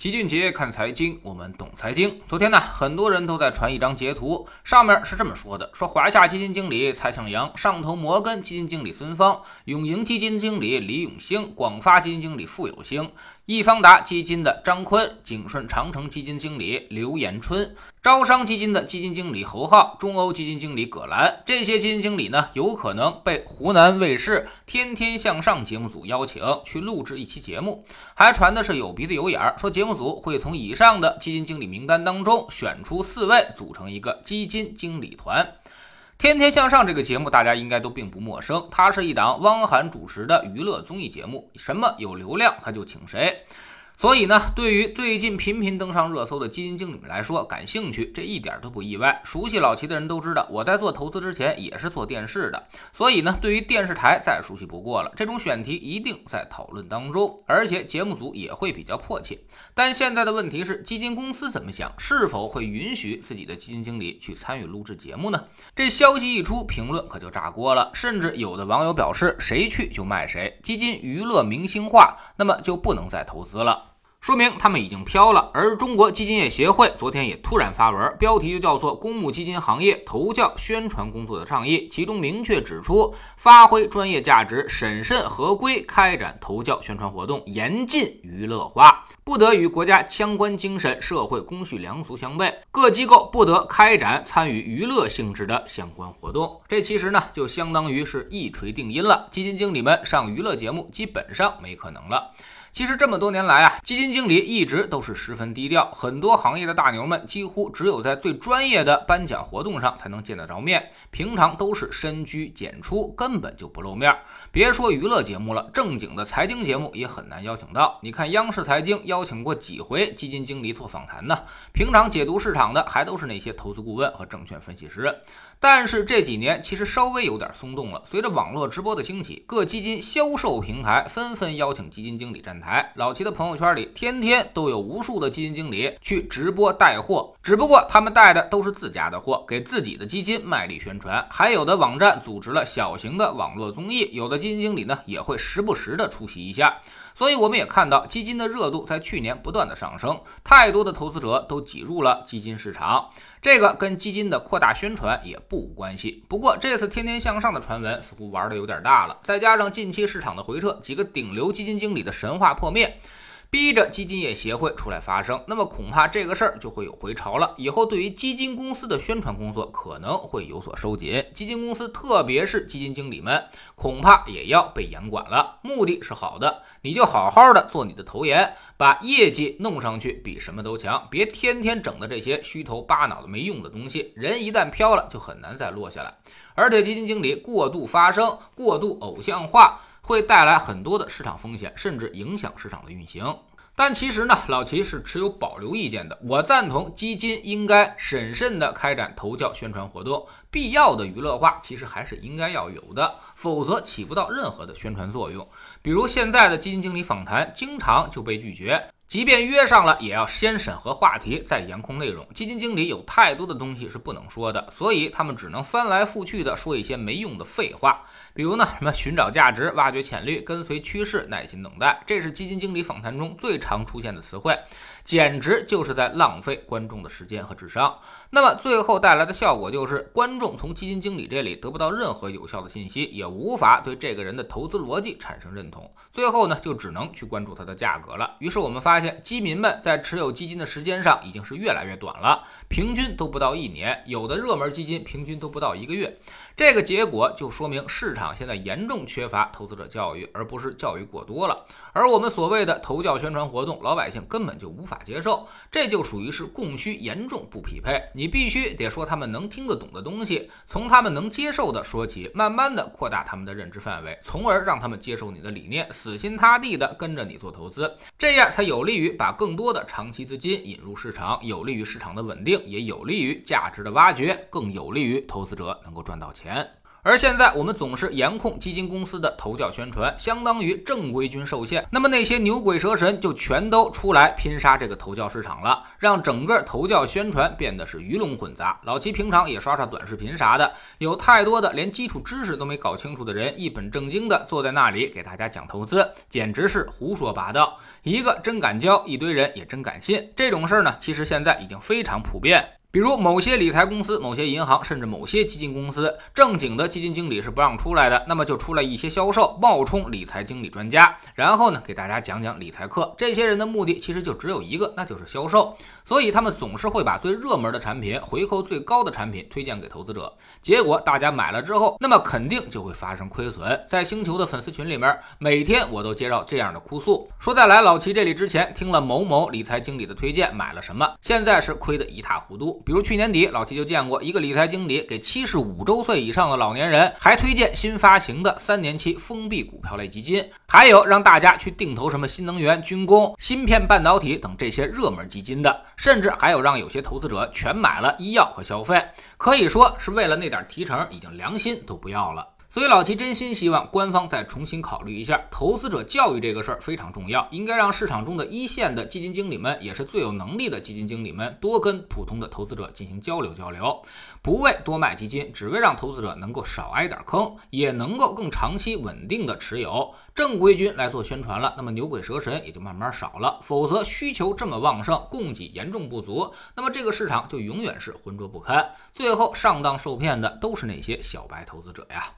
齐俊杰看财经，我们懂财经。昨天呢，很多人都在传一张截图，上面是这么说的：说华夏基金经理蔡向阳、上投摩根基金经理孙芳、永盈基金经理李永兴、广发基金经理傅有兴、易方达基金的张坤、景顺长城基金经理刘延春、招商基金的基金经理侯浩、中欧基金经理葛兰，这些基金经理呢，有可能被湖南卫视《天天向上》节目组邀请去录制一期节目，还传的是有鼻子有眼儿，说节目。组会从以上的基金经理名单当中选出四位，组成一个基金经理团。天天向上这个节目大家应该都并不陌生，它是一档汪涵主持的娱乐综艺节目，什么有流量他就请谁。所以呢，对于最近频频登上热搜的基金经理们来说，感兴趣这一点都不意外。熟悉老齐的人都知道，我在做投资之前也是做电视的，所以呢，对于电视台再熟悉不过了。这种选题一定在讨论当中，而且节目组也会比较迫切。但现在的问题是，基金公司怎么想？是否会允许自己的基金经理去参与录制节目呢？这消息一出，评论可就炸锅了。甚至有的网友表示，谁去就卖谁，基金娱乐明星化，那么就不能再投资了。说明他们已经飘了，而中国基金业协会昨天也突然发文，标题就叫做《公募基金行业投教宣传工作的倡议》，其中明确指出，发挥专业价值、审慎合规开展投教宣传活动，严禁娱乐化，不得与国家相关精神、社会公序良俗相悖。各机构不得开展参与娱乐性质的相关活动。这其实呢，就相当于是一锤定音了，基金经理们上娱乐节目基本上没可能了。其实这么多年来啊，基金经理一直都是十分低调，很多行业的大牛们几乎只有在最专业的颁奖活动上才能见得着面，平常都是深居简出，根本就不露面。别说娱乐节目了，正经的财经节目也很难邀请到。你看央视财经邀请过几回基金经理做访谈呢？平常解读市场的还都是那些投资顾问和证券分析师。但是这几年其实稍微有点松动了，随着网络直播的兴起，各基金销售平台纷纷邀请基金经理站台。老齐的朋友圈里天天都有无数的基金经理去直播带货，只不过他们带的都是自家的货，给自己的基金卖力宣传。还有的网站组织了小型的网络综艺，有的基金经理呢也会时不时的出席一下。所以我们也看到基金的热度在去年不断的上升，太多的投资者都挤入了基金市场，这个跟基金的扩大宣传也不无关系。不过这次天天向上的传闻似乎玩的有点大了，再加上近期市场的回撤，几个顶流基金经理的神话破灭。逼着基金业协会出来发声，那么恐怕这个事儿就会有回潮了。以后对于基金公司的宣传工作可能会有所收紧，基金公司特别是基金经理们恐怕也要被严管了。目的是好的，你就好好的做你的投研，把业绩弄上去比什么都强，别天天整的这些虚头巴脑的没用的东西。人一旦飘了，就很难再落下来。而且基金经理过度发声、过度偶像化。会带来很多的市场风险，甚至影响市场的运行。但其实呢，老齐是持有保留意见的。我赞同基金应该审慎地开展投教宣传活动，必要的娱乐化其实还是应该要有的，否则起不到任何的宣传作用。比如现在的基金经理访谈，经常就被拒绝。即便约上了，也要先审核话题，再严控内容。基金经理有太多的东西是不能说的，所以他们只能翻来覆去的说一些没用的废话。比如呢，什么寻找价值、挖掘潜力、跟随趋势、耐心等待，这是基金经理访谈中最常出现的词汇，简直就是在浪费观众的时间和智商。那么最后带来的效果就是，观众从基金经理这里得不到任何有效的信息，也无法对这个人的投资逻辑产生认同。最后呢，就只能去关注它的价格了。于是我们发现，基民们在持有基金的时间上已经是越来越短了，平均都不到一年，有的热门基金平均都不到一个月。这个结果就说明市场现在严重缺乏投资者教育，而不是教育过多了。而我们所谓的投教宣传活动，老百姓根本就无法接受，这就属于是供需严重不匹配。你必须得说他们能听得懂的东西，从他们能接受的说起，慢慢的扩大他们的认知范围，从而让他们接受你的理念，死心塌地的跟着你做投资，这样才有利利于把更多的长期资金引入市场，有利于市场的稳定，也有利于价值的挖掘，更有利于投资者能够赚到钱。而现在我们总是严控基金公司的投教宣传，相当于正规军受限。那么那些牛鬼蛇神就全都出来拼杀这个投教市场了，让整个投教宣传变得是鱼龙混杂。老齐平常也刷刷短视频啥的，有太多的连基础知识都没搞清楚的人，一本正经的坐在那里给大家讲投资，简直是胡说八道。一个真敢教，一堆人也真敢信。这种事儿呢，其实现在已经非常普遍。比如某些理财公司、某些银行，甚至某些基金公司，正经的基金经理是不让出来的，那么就出来一些销售冒充理财经理专家，然后呢给大家讲讲理财课。这些人的目的其实就只有一个，那就是销售。所以他们总是会把最热门的产品、回扣最高的产品推荐给投资者，结果大家买了之后，那么肯定就会发生亏损。在星球的粉丝群里面，每天我都接到这样的哭诉，说在来老齐这里之前听了某某理财经理的推荐买了什么，现在是亏得一塌糊涂。比如去年底，老齐就见过一个理财经理给七十五周岁以上的老年人还推荐新发行的三年期封闭股票类基金，还有让大家去定投什么新能源、军工、芯片、半导体等这些热门基金的。甚至还有让有些投资者全买了医药和消费，可以说是为了那点提成，已经良心都不要了。所以老齐真心希望官方再重新考虑一下投资者教育这个事儿非常重要，应该让市场中的一线的基金经理们，也是最有能力的基金经理们，多跟普通的投资者进行交流交流，不为多卖基金，只为让投资者能够少挨点坑，也能够更长期稳定的持有。正规军来做宣传了，那么牛鬼蛇神也就慢慢少了。否则需求这么旺盛，供给严重不足，那么这个市场就永远是浑浊不堪，最后上当受骗的都是那些小白投资者呀。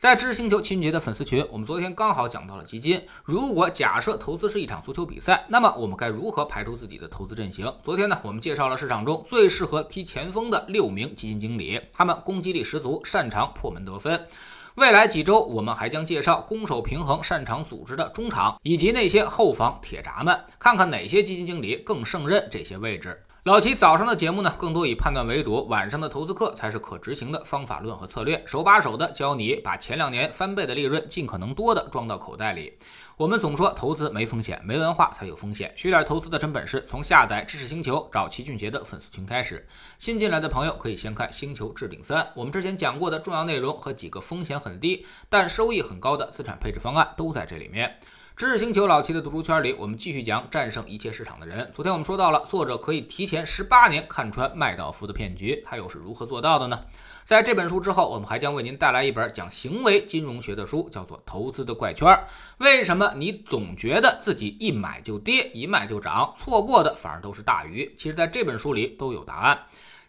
在知识星球秦杰的粉丝群，我们昨天刚好讲到了基金。如果假设投资是一场足球比赛，那么我们该如何排出自己的投资阵型？昨天呢，我们介绍了市场中最适合踢前锋的六名基金经理，他们攻击力十足，擅长破门得分。未来几周，我们还将介绍攻守平衡、擅长组织的中场，以及那些后防铁闸们，看看哪些基金经理更胜任这些位置。老齐早上的节目呢，更多以判断为主，晚上的投资课才是可执行的方法论和策略，手把手的教你把前两年翻倍的利润尽可能多的装到口袋里。我们总说投资没风险，没文化才有风险。学点投资的真本事，从下载知识星球找齐俊杰的粉丝群开始。新进来的朋友可以先看《星球置顶三》，我们之前讲过的重要内容和几个风险很低但收益很高的资产配置方案都在这里面。知识星球老齐的读书圈里，我们继续讲战胜一切市场的人。昨天我们说到了，作者可以提前十八年看穿麦道夫的骗局，他又是如何做到的呢？在这本书之后，我们还将为您带来一本讲行为金融学的书，叫做《投资的怪圈》。为什么你总觉得自己一买就跌，一卖就涨，错过的反而都是大鱼？其实，在这本书里都有答案。